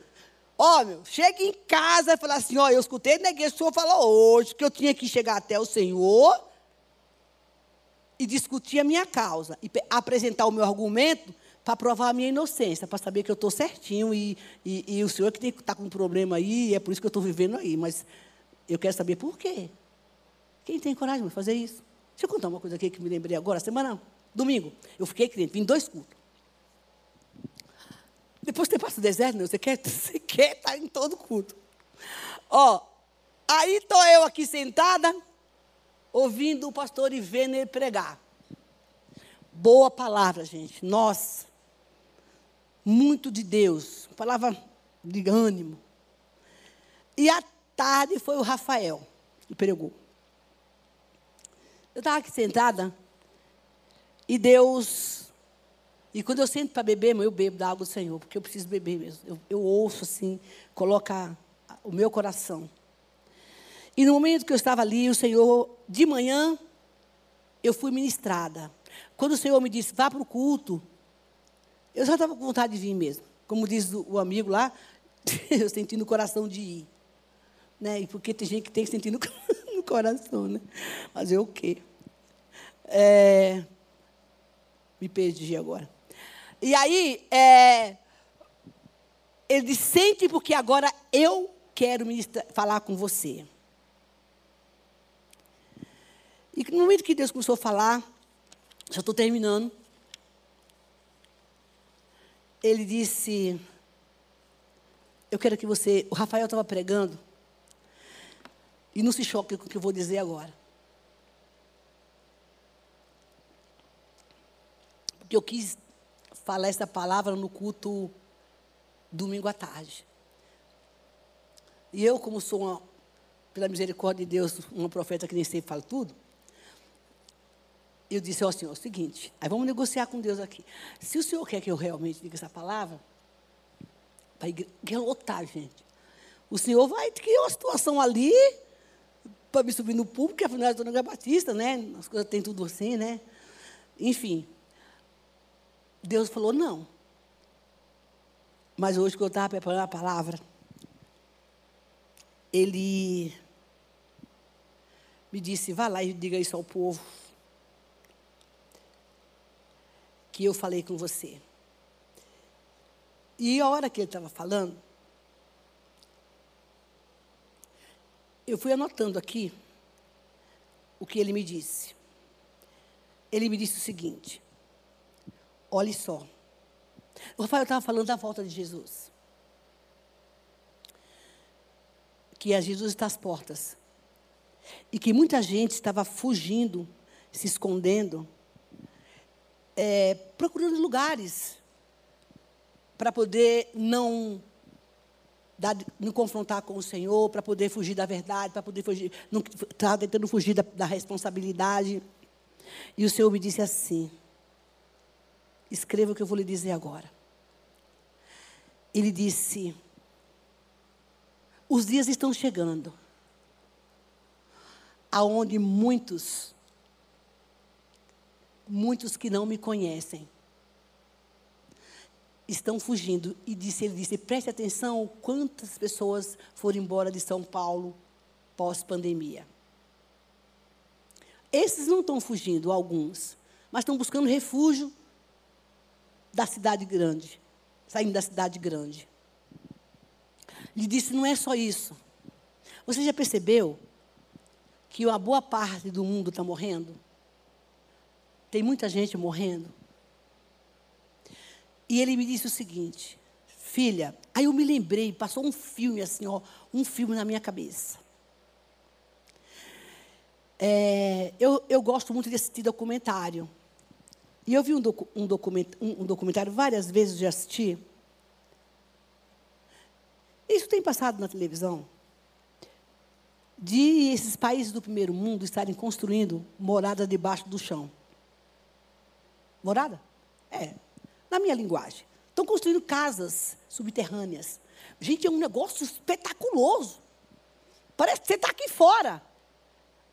Ó, meu, chega em casa e fala assim, ó, eu escutei na igreja, o senhor falou hoje que eu tinha que chegar até o Senhor e discutir a minha causa, e apresentar o meu argumento para provar a minha inocência, para saber que eu estou certinho e, e, e, o senhor que está com um problema aí, é por isso que eu estou vivendo aí. Mas eu quero saber por quê. Quem tem coragem de fazer isso? Deixa eu contar uma coisa aqui que me lembrei agora, semana, domingo. Eu fiquei crente, vim dois cultos. Depois você passa o deserto, né? você quer, você quer estar em todo culto. Ó, aí estou eu aqui sentada, ouvindo o pastor ele pregar. Boa palavra, gente. Nossa. Muito de Deus. Palavra de ânimo. E à tarde foi o Rafael que pregou. Eu estava aqui sentada e Deus. E quando eu sento para beber, eu bebo da água do Senhor, porque eu preciso beber mesmo. Eu, eu ouço assim, coloca o meu coração. E no momento que eu estava ali, o Senhor, de manhã, eu fui ministrada. Quando o Senhor me disse, vá para o culto, eu já estava com vontade de vir mesmo. Como diz o, amigo lá, eu senti no coração de ir. Né? E porque tem gente que tem que sentir no, no coração, né? Mas eu o quê? É, me perdi agora. E aí, é, ele disse, sente porque agora eu quero falar com você. E no momento que Deus começou a falar, já estou terminando, ele disse, eu quero que você. O Rafael estava pregando, e não se choque com o que eu vou dizer agora. Porque eu quis falar essa palavra no culto domingo à tarde. E eu, como sou, uma, pela misericórdia de Deus, uma profeta que nem sempre fala tudo, eu disse ao Senhor o seguinte, aí vamos negociar com Deus aqui. Se o Senhor quer que eu realmente diga essa palavra, vai lotar, gente. O Senhor vai criar uma situação ali para me subir no público, que afinal eu estou na Batista, né? As coisas têm tudo assim, né? Enfim. Deus falou, não. Mas hoje que eu estava preparando a palavra, ele me disse, vá lá e diga isso ao povo. Que eu falei com você. E a hora que ele estava falando, eu fui anotando aqui o que ele me disse. Ele me disse o seguinte: olhe só. O Rafael estava falando da volta de Jesus. Que a Jesus está às portas. E que muita gente estava fugindo, se escondendo é, procurando lugares para poder não dar, não confrontar com o Senhor, para poder fugir da verdade, para poder fugir, não estava tentando fugir da, da responsabilidade. E o Senhor me disse assim: escreva o que eu vou lhe dizer agora. Ele disse: os dias estão chegando, aonde muitos muitos que não me conhecem estão fugindo. E disse, ele disse: preste atenção quantas pessoas foram embora de São Paulo pós-pandemia. Esses não estão fugindo, alguns, mas estão buscando refúgio da cidade grande, saindo da cidade grande. Ele disse: não é só isso. Você já percebeu que uma boa parte do mundo está morrendo? Tem muita gente morrendo. E ele me disse o seguinte, filha, aí eu me lembrei, passou um filme assim, ó, um filme na minha cabeça. É, eu, eu gosto muito de assistir documentário. E eu vi um, docu, um, document, um, um documentário várias vezes de assistir. Isso tem passado na televisão. De esses países do primeiro mundo estarem construindo morada debaixo do chão. Morada? É. Na minha linguagem. Estão construindo casas subterrâneas. Gente, é um negócio espetaculoso. Parece que você está aqui fora.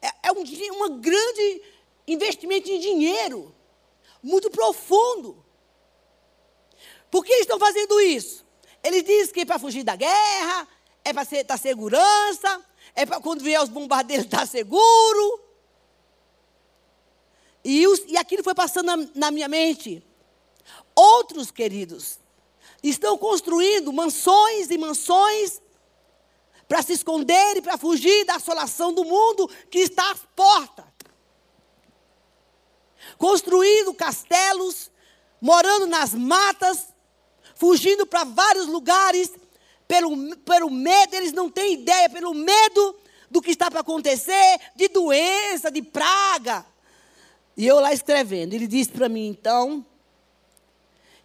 É, é um, um grande investimento em dinheiro. Muito profundo. Por que estão fazendo isso? Eles dizem que é para fugir da guerra, é para ter tá segurança, é para quando vier os bombardeiros estar tá seguro. E, os, e aquilo foi passando na, na minha mente. Outros queridos estão construindo mansões e mansões para se esconder e para fugir da assolação do mundo que está às portas. Construindo castelos, morando nas matas, fugindo para vários lugares, pelo, pelo medo, eles não têm ideia, pelo medo do que está para acontecer, de doença, de praga. E eu lá escrevendo, ele disse para mim, então,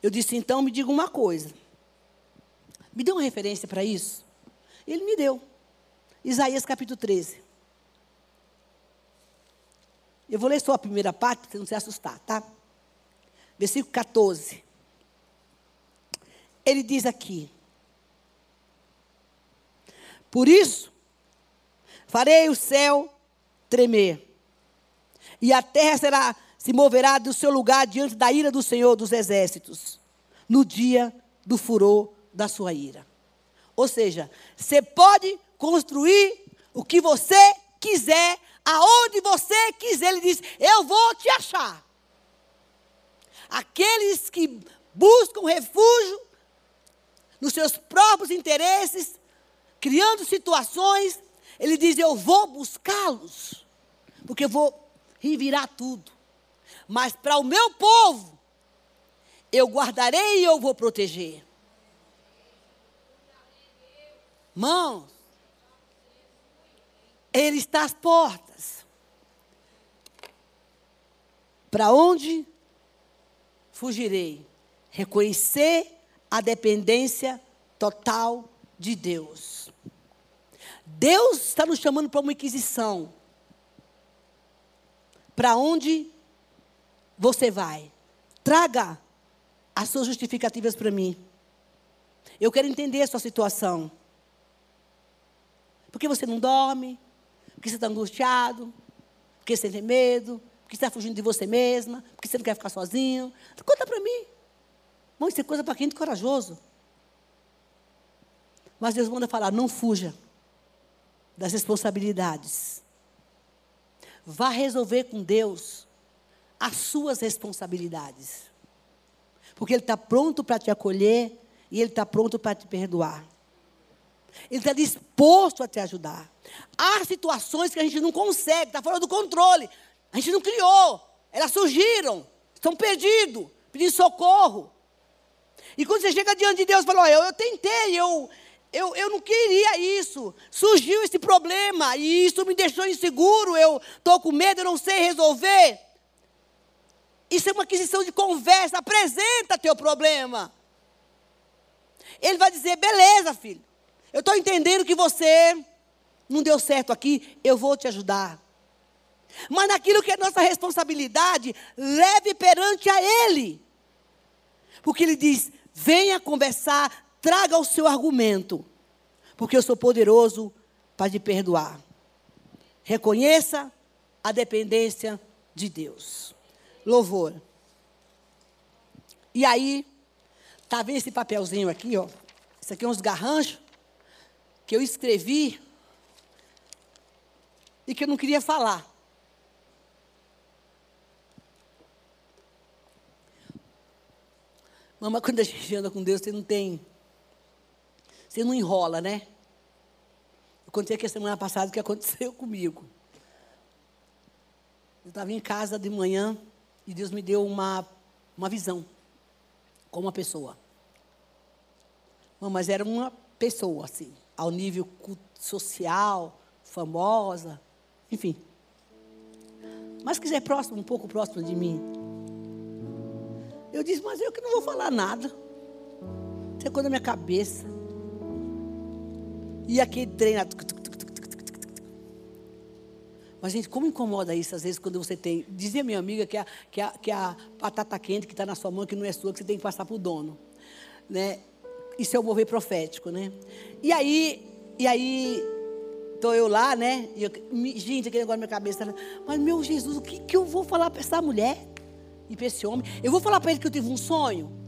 eu disse, então me diga uma coisa. Me dê uma referência para isso? Ele me deu. Isaías capítulo 13. Eu vou ler só a primeira parte, para você não se assustar, tá? Versículo 14. Ele diz aqui: Por isso, Farei o céu tremer. E a terra será se moverá do seu lugar diante da ira do Senhor dos exércitos, no dia do furor da sua ira. Ou seja, você pode construir o que você quiser, aonde você quiser. Ele diz: Eu vou te achar. Aqueles que buscam refúgio nos seus próprios interesses, criando situações, ele diz: Eu vou buscá-los, porque eu vou revirar tudo. Mas para o meu povo, eu guardarei e eu vou proteger. Mãos, Ele está às portas. Para onde fugirei? Reconhecer a dependência total de Deus. Deus está nos chamando para uma inquisição. Para onde você vai? Traga as suas justificativas para mim. Eu quero entender a sua situação. Por que você não dorme? Por que você está angustiado? Por que você tem medo? Por que você está fugindo de você mesma? Por que você não quer ficar sozinho? Conta para mim. Mãe, isso é coisa para quem é corajoso. Mas Deus manda falar: não fuja das responsabilidades. Vá resolver com Deus as suas responsabilidades. Porque Ele está pronto para te acolher e Ele está pronto para te perdoar. Ele está disposto a te ajudar. Há situações que a gente não consegue, está fora do controle. A gente não criou, elas surgiram, estão perdidos, pedindo socorro. E quando você chega diante de Deus e fala, eu, eu tentei, eu, eu, eu não queria isso. Surgiu esse problema e isso me deixou inseguro, eu estou com medo, eu não sei resolver. Isso é uma aquisição de conversa, apresenta teu problema. Ele vai dizer, beleza, filho. Eu estou entendendo que você não deu certo aqui, eu vou te ajudar. Mas naquilo que é nossa responsabilidade, leve perante a Ele. Porque Ele diz: venha conversar, traga o seu argumento. Porque eu sou poderoso para te perdoar. Reconheça a dependência de Deus. Louvor. E aí, tá vendo esse papelzinho aqui, ó? Isso aqui é uns garranchos que eu escrevi e que eu não queria falar. Mamãe, quando a gente anda com Deus, você não tem. Você não enrola, né? Eu contei aqui a semana passada o que aconteceu comigo. Eu estava em casa de manhã e Deus me deu uma, uma visão com uma pessoa. Mas era uma pessoa, assim ao nível social, famosa, enfim. Mas quiser próximo, um pouco próximo de mim. Eu disse, mas eu que não vou falar nada. Secou na minha cabeça. E aquele treino. Mas, gente, como incomoda isso às vezes quando você tem. Dizia minha amiga que a, que a, que a batata quente que está na sua mão, que não é sua, que você tem que passar para o dono. Né? Isso é o mover profético, né? E aí, e aí, estou eu lá, né? E eu, gente, aquele negócio na minha cabeça. Mas, meu Jesus, o que, que eu vou falar para essa mulher e para esse homem? Eu vou falar para ele que eu tive um sonho?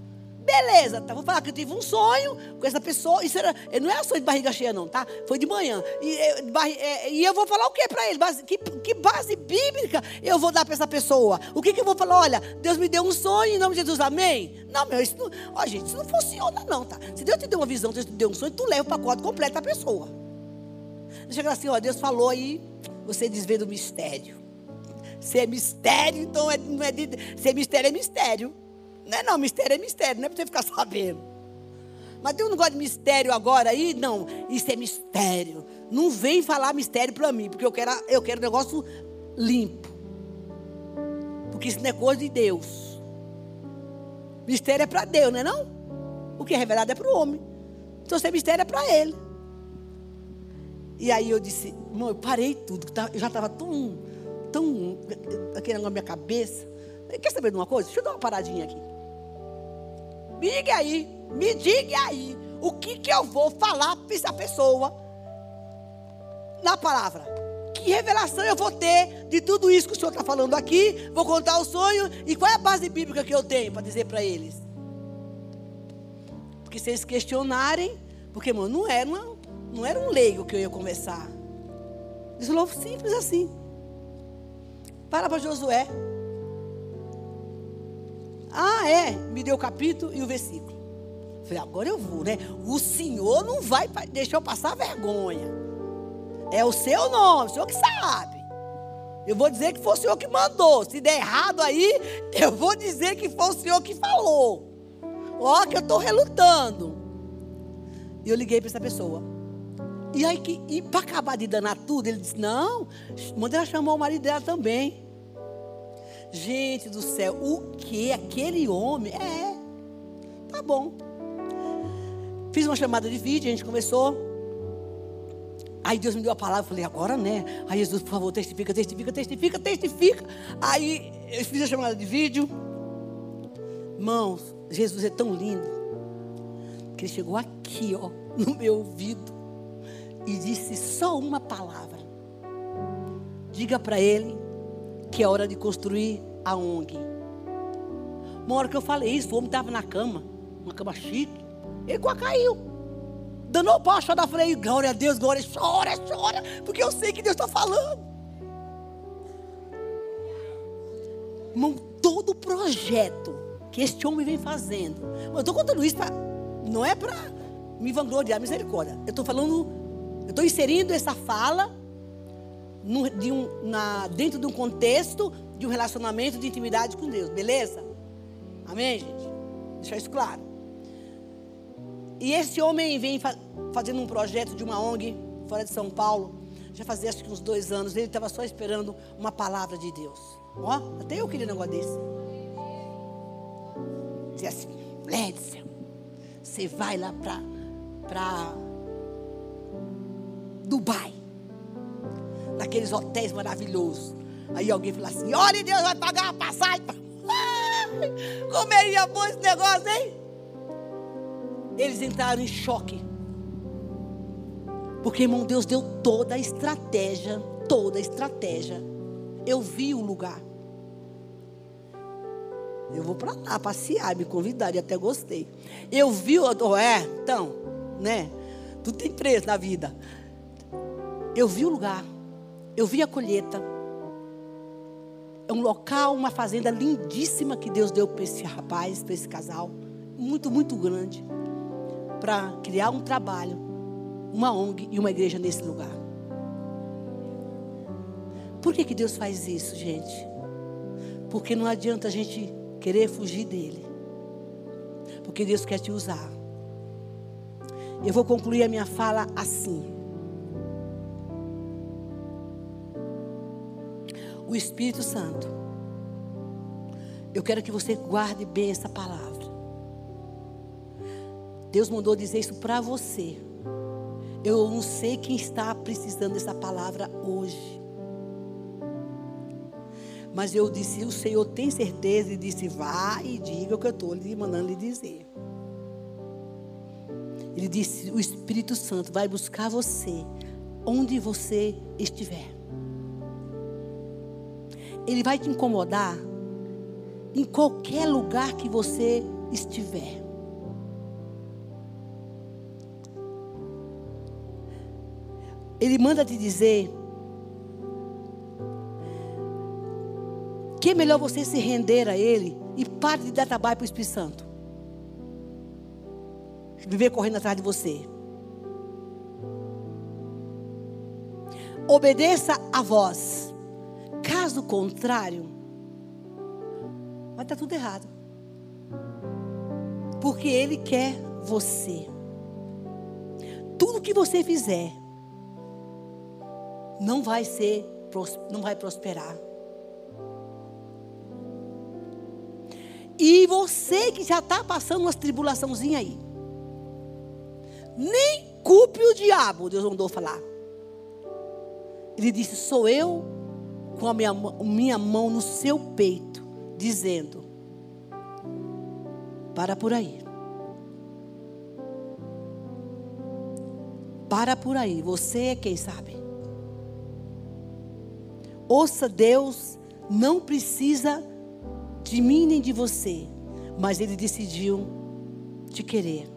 Beleza, tá? Vou falar que eu tive um sonho com essa pessoa. Isso era, não é sonho de barriga cheia, não, tá? Foi de manhã. E, é, e eu vou falar o que para ele? Base, que, que, base bíblica eu vou dar para essa pessoa? O que, que eu vou falar? Olha, Deus me deu um sonho em nome de Jesus, amém? Não, meu, isso não. Ó, gente, isso não funciona, não, tá? Se Deus te deu uma visão, Deus te deu um sonho, tu leva o pacote completo da pessoa. Chega assim, ó, Deus falou aí, você desvenda o mistério. Se é mistério, então é, não é de, se é mistério, é mistério. Não é não, mistério é mistério, não é para você ficar sabendo. Mas tem um negócio de mistério agora aí? Não, isso é mistério. Não vem falar mistério para mim, porque eu quero, eu quero um negócio limpo. Porque isso não é coisa de Deus. Mistério é para Deus, não é não? O que é revelado é para o homem. Então, se é mistério é para ele. E aí eu disse, irmão, eu parei tudo. Eu já estava tão, tão, aquele negócio na minha cabeça. Quer saber de uma coisa? Deixa eu dar uma paradinha aqui. Diga aí, me diga aí, o que, que eu vou falar para essa pessoa na palavra. Que revelação eu vou ter de tudo isso que o senhor está falando aqui? Vou contar o sonho e qual é a base bíblica que eu tenho para dizer para eles? Porque se eles questionarem, porque, mano, não era, uma, não era um leigo que eu ia. Isso falou simples assim. Para para Josué. Ah, é. Me deu o capítulo e o versículo. Falei, agora eu vou, né? O senhor não vai deixar eu passar vergonha. É o seu nome, o senhor que sabe. Eu vou dizer que foi o senhor que mandou. Se der errado aí, eu vou dizer que foi o senhor que falou. Ó, que eu estou relutando. E eu liguei para essa pessoa. E aí, que, e para acabar de danar tudo, ele disse: Não, manda ela chamar o marido dela também. Gente do céu, o que? Aquele homem? É, tá bom. Fiz uma chamada de vídeo, a gente conversou. Aí Deus me deu a palavra, eu falei, agora né? Aí Jesus, por favor, testifica, testifica, testifica, testifica. Aí eu fiz a chamada de vídeo. Irmãos, Jesus é tão lindo. Que ele chegou aqui, ó, no meu ouvido. E disse só uma palavra. Diga para ele que é hora de construir a ONG. Uma hora que eu falei isso, o homem estava na cama, uma cama chique. Ele quase caiu. Danou para chorar. Falei, glória a Deus, glória, chora, chora. Porque eu sei que Deus está falando. Irmão, todo o projeto que este homem vem fazendo. Eu estou contando isso para. Não é para me vangloriar, misericórdia. Eu estou falando. Eu estou inserindo essa fala de um, na, dentro de um contexto de um relacionamento de intimidade com Deus, beleza? Amém, gente? Deixar isso claro. E esse homem vem fazendo um projeto de uma ONG fora de São Paulo. Já fazia acho que uns dois anos. Ele estava só esperando uma palavra de Deus. Ó, até eu queria um negócio desse. Dizia assim, Lédia, você vai lá para Dubai. Naqueles hotéis maravilhosos. Aí alguém falou assim, olha, Deus vai pagar a passagem. Como é bom esse negócio, hein? eles entraram em choque. Porque, irmão, Deus deu toda a estratégia, toda a estratégia. Eu vi o lugar. Eu vou para lá passear, me convidaram e até gostei. Eu vi, o é, então, né? Tudo tem preço na vida. Eu vi o lugar. Eu vi a colheita. É um local, uma fazenda lindíssima que Deus deu para esse rapaz, para esse casal. Muito, muito grande para criar um trabalho, uma ONG e uma igreja nesse lugar. Por que, que Deus faz isso, gente? Porque não adianta a gente querer fugir dele. Porque Deus quer te usar. Eu vou concluir a minha fala assim. O Espírito Santo. Eu quero que você guarde bem essa palavra. Deus mandou dizer isso para você. Eu não sei quem está precisando dessa palavra hoje. Mas eu disse, o Senhor tem certeza e disse, vá e diga o que eu estou lhe mandando lhe dizer. Ele disse, o Espírito Santo vai buscar você onde você estiver. Ele vai te incomodar em qualquer lugar que você estiver. Ele manda te dizer que é melhor você se render a Ele e pare de dar trabalho para o Espírito Santo. Viver correndo atrás de você. Obedeça a voz. Caso contrário, vai estar tudo errado. Porque Ele quer você. Tudo que você fizer, não vai ser, não vai prosperar. E você que já está passando umas tribulaçãozinha aí, nem culpe o diabo, Deus mandou falar. Ele disse: Sou eu com a minha, minha mão no seu peito, dizendo: Para por aí. Para por aí, você é quem sabe. Ouça, Deus não precisa de mim nem de você, mas Ele decidiu te querer.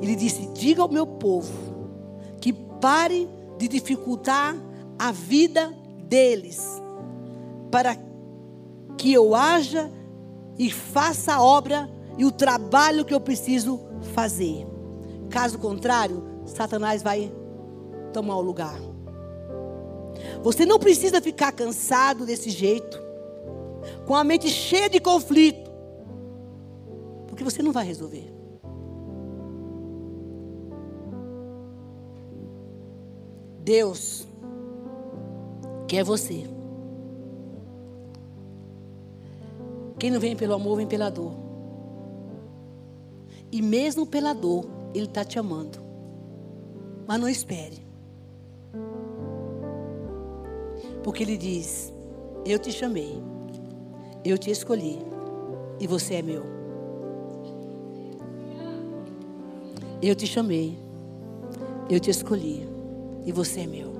Ele disse: Diga ao meu povo que pare de dificultar a vida deles, para que eu haja e faça a obra e o trabalho que eu preciso fazer. Caso contrário, Satanás vai tomar o lugar. Você não precisa ficar cansado desse jeito, com a mente cheia de conflito, porque você não vai resolver. Deus quer você. Quem não vem pelo amor, vem pela dor. E mesmo pela dor, Ele está te amando. Mas não espere. Porque Ele diz: Eu te chamei, eu te escolhi, e você é meu. Eu te chamei, eu te escolhi, e você é meu.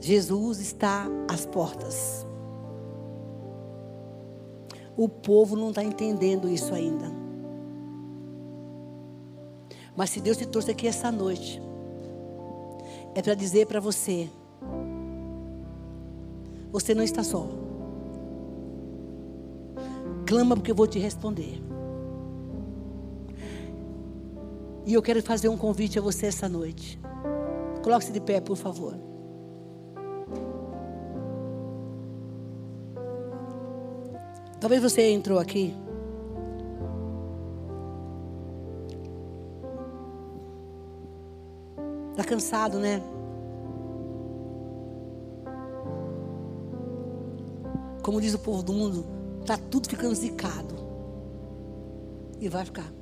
Jesus está às portas. O povo não está entendendo isso ainda. Mas se Deus te trouxe aqui essa noite, é para dizer para você: você não está só. Clama porque eu vou te responder. E eu quero fazer um convite a você essa noite. Coloque-se de pé, por favor. Talvez você entrou aqui. Está cansado, né? Como diz o povo do mundo, está tudo ficando zicado. E vai ficar.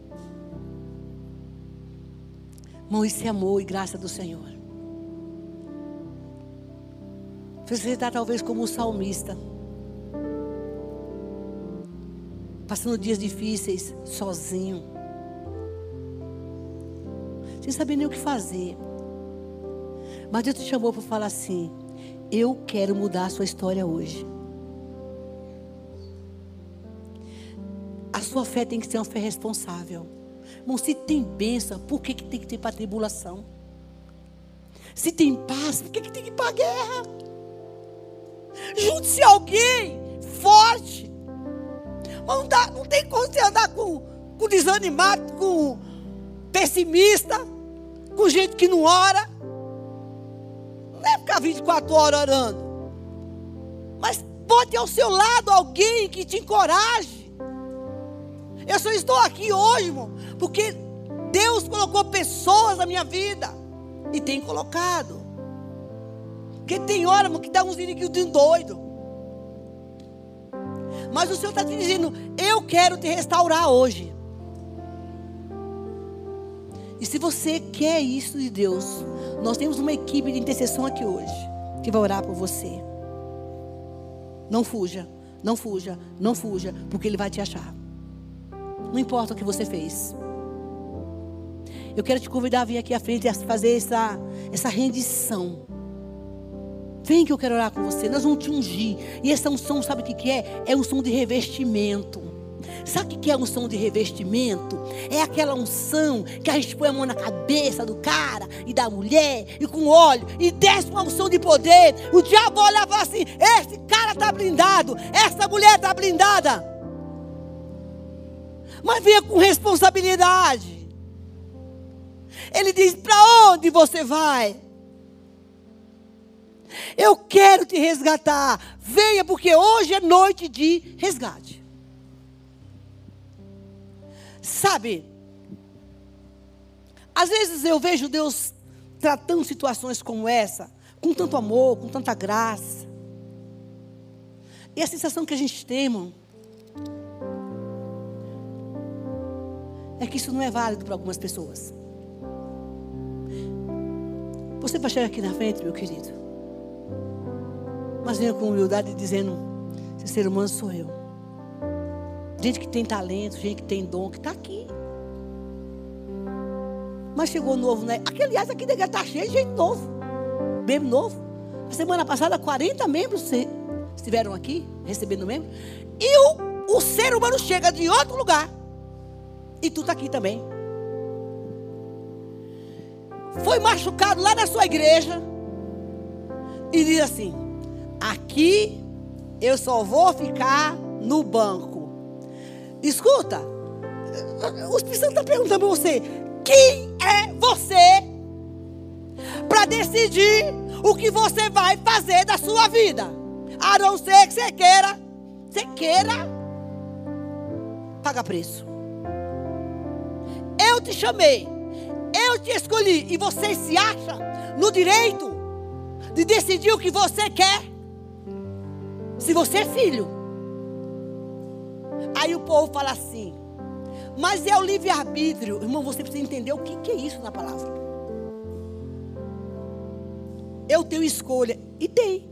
Irmão, isso é amor e graça do Senhor. Você está talvez como o salmista. Passando dias difíceis, sozinho. Sem saber nem o que fazer. Mas Deus te chamou para falar assim: Eu quero mudar a sua história hoje. A sua fé tem que ser uma fé responsável. Irmão, se tem bênção, por que, que tem que ter para tribulação? Se tem paz, por que, que tem que ir para a guerra? Junte-se alguém forte. Não, dá, não tem como você andar com, com desanimado, com pessimista, com gente que não ora. Não é ficar 24 horas orando. Mas pode ao seu lado alguém que te encoraje. Eu só estou aqui hoje, irmão, porque Deus colocou pessoas na minha vida. E tem colocado. Porque tem hora, que dá uns inimigos doido. Mas o Senhor está te dizendo: Eu quero te restaurar hoje. E se você quer isso de Deus, nós temos uma equipe de intercessão aqui hoje que vai orar por você. Não fuja, não fuja, não fuja, porque Ele vai te achar. Não importa o que você fez. Eu quero te convidar a vir aqui à frente e fazer essa, essa rendição. Vem que eu quero orar com você. Nós vamos te ungir. E essa unção, sabe o que é? É um som de revestimento. Sabe o que é unção de revestimento? É aquela unção que a gente põe a mão na cabeça do cara e da mulher e com óleo e desce uma unção de poder. O diabo olha e fala assim: esse cara está blindado, essa mulher está blindada mas venha com responsabilidade. Ele diz: para onde você vai? Eu quero te resgatar. Venha, porque hoje é noite de resgate. Sabe, às vezes eu vejo Deus tratando situações como essa, com tanto amor, com tanta graça. E a sensação que a gente tem, irmão, é que isso não é válido para algumas pessoas. Você vai chegar aqui na frente, meu querido. Mas venha com humildade dizendo: esse ser humano sou eu. Gente que tem talento, gente que tem dom, que está aqui. Mas chegou novo, né? Aqui, aliás, aqui deve estar cheio de gente novo. Membro novo. Na semana passada, 40 membros estiveram aqui, recebendo membro. E o, o ser humano chega de outro lugar. E tu está aqui também. Foi machucado lá na sua igreja. E diz assim: Aqui eu só vou ficar no banco. Escuta, o Espírito Santo está perguntando para você: quem é você para decidir o que você vai fazer da sua vida? A não ser que você queira, você queira, paga preço. Eu te chamei, eu te escolhi, e você se acha no direito de decidir o que você quer. Se você é filho. Aí o povo fala assim: mas é o livre-arbítrio. Irmão, você precisa entender o que, que é isso na palavra. Eu tenho escolha. E tem.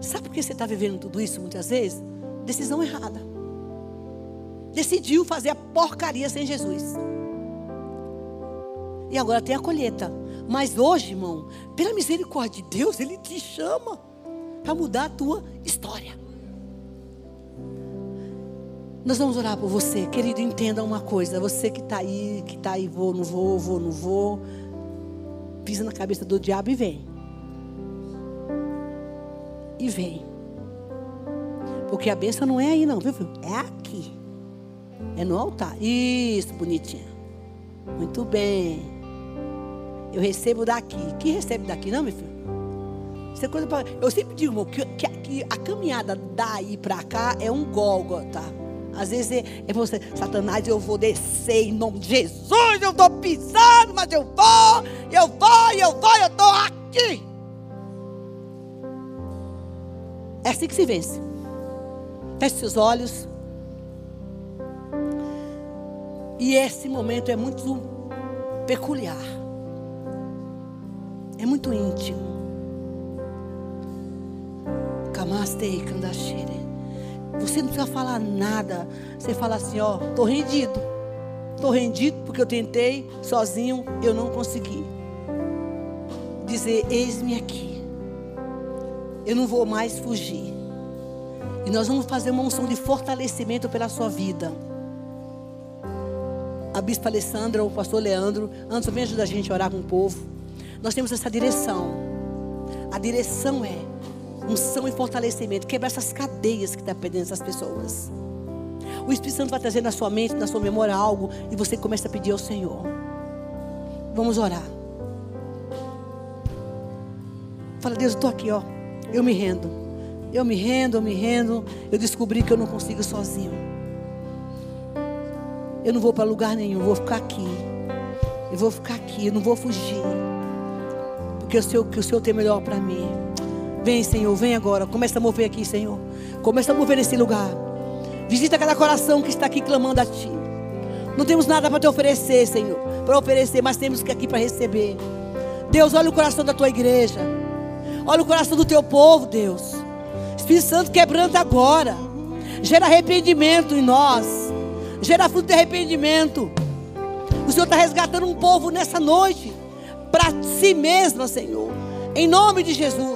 Sabe por que você está vivendo tudo isso muitas vezes? Decisão errada. Decidiu fazer a porcaria sem Jesus. E agora tem a colheita. Mas hoje, irmão, pela misericórdia de Deus, Ele te chama para mudar a tua história. Nós vamos orar por você, querido. Entenda uma coisa: você que está aí, que está aí, vou, não vou, vou, não vou, pisa na cabeça do diabo e vem. E vem. Porque a bênção não é aí, não, viu? É aqui. É no altar. Isso, bonitinha. Muito bem. Eu recebo daqui. Que recebe daqui, não, meu filho? Isso é coisa pra... Eu sempre digo, irmão, que, que, que a caminhada daí para cá é um gólgota. Às vezes é, é você, Satanás, eu vou descer em nome de Jesus, eu estou pisando, mas eu vou, eu vou, eu vou, eu estou aqui. É assim que se vence. Feche seus olhos. E esse momento é muito peculiar. É muito íntimo. Kamastei Kandashire. Você não precisa falar nada. Você fala assim, ó, tô rendido. Tô rendido porque eu tentei sozinho, eu não consegui. Dizer, eis-me aqui. Eu não vou mais fugir. E nós vamos fazer uma unção de fortalecimento pela sua vida. Bispa Alessandra, o pastor Leandro, antes vem ajudar a gente a orar com o povo. Nós temos essa direção. A direção é unção e fortalecimento. Quebrar essas cadeias que estão tá essas pessoas. O Espírito Santo vai trazer na sua mente, na sua memória algo e você começa a pedir ao Senhor. Vamos orar. Fala, Deus, eu estou aqui, ó. Eu me rendo. Eu me rendo, eu me rendo. Eu descobri que eu não consigo sozinho. Eu não vou para lugar nenhum, eu vou ficar aqui. Eu vou ficar aqui, eu não vou fugir. Porque eu sei que o Senhor tem melhor para mim. Vem, Senhor, vem agora. Começa a mover aqui, Senhor. Começa a mover nesse lugar. Visita cada coração que está aqui clamando a Ti. Não temos nada para te oferecer, Senhor. Para oferecer, mas temos que aqui para receber. Deus, olha o coração da tua igreja. Olha o coração do teu povo, Deus. Espírito Santo quebrando agora. Gera arrependimento em nós. Gera fruto de arrependimento. O Senhor está resgatando um povo nessa noite. Para si mesmo, Senhor. Em nome de Jesus.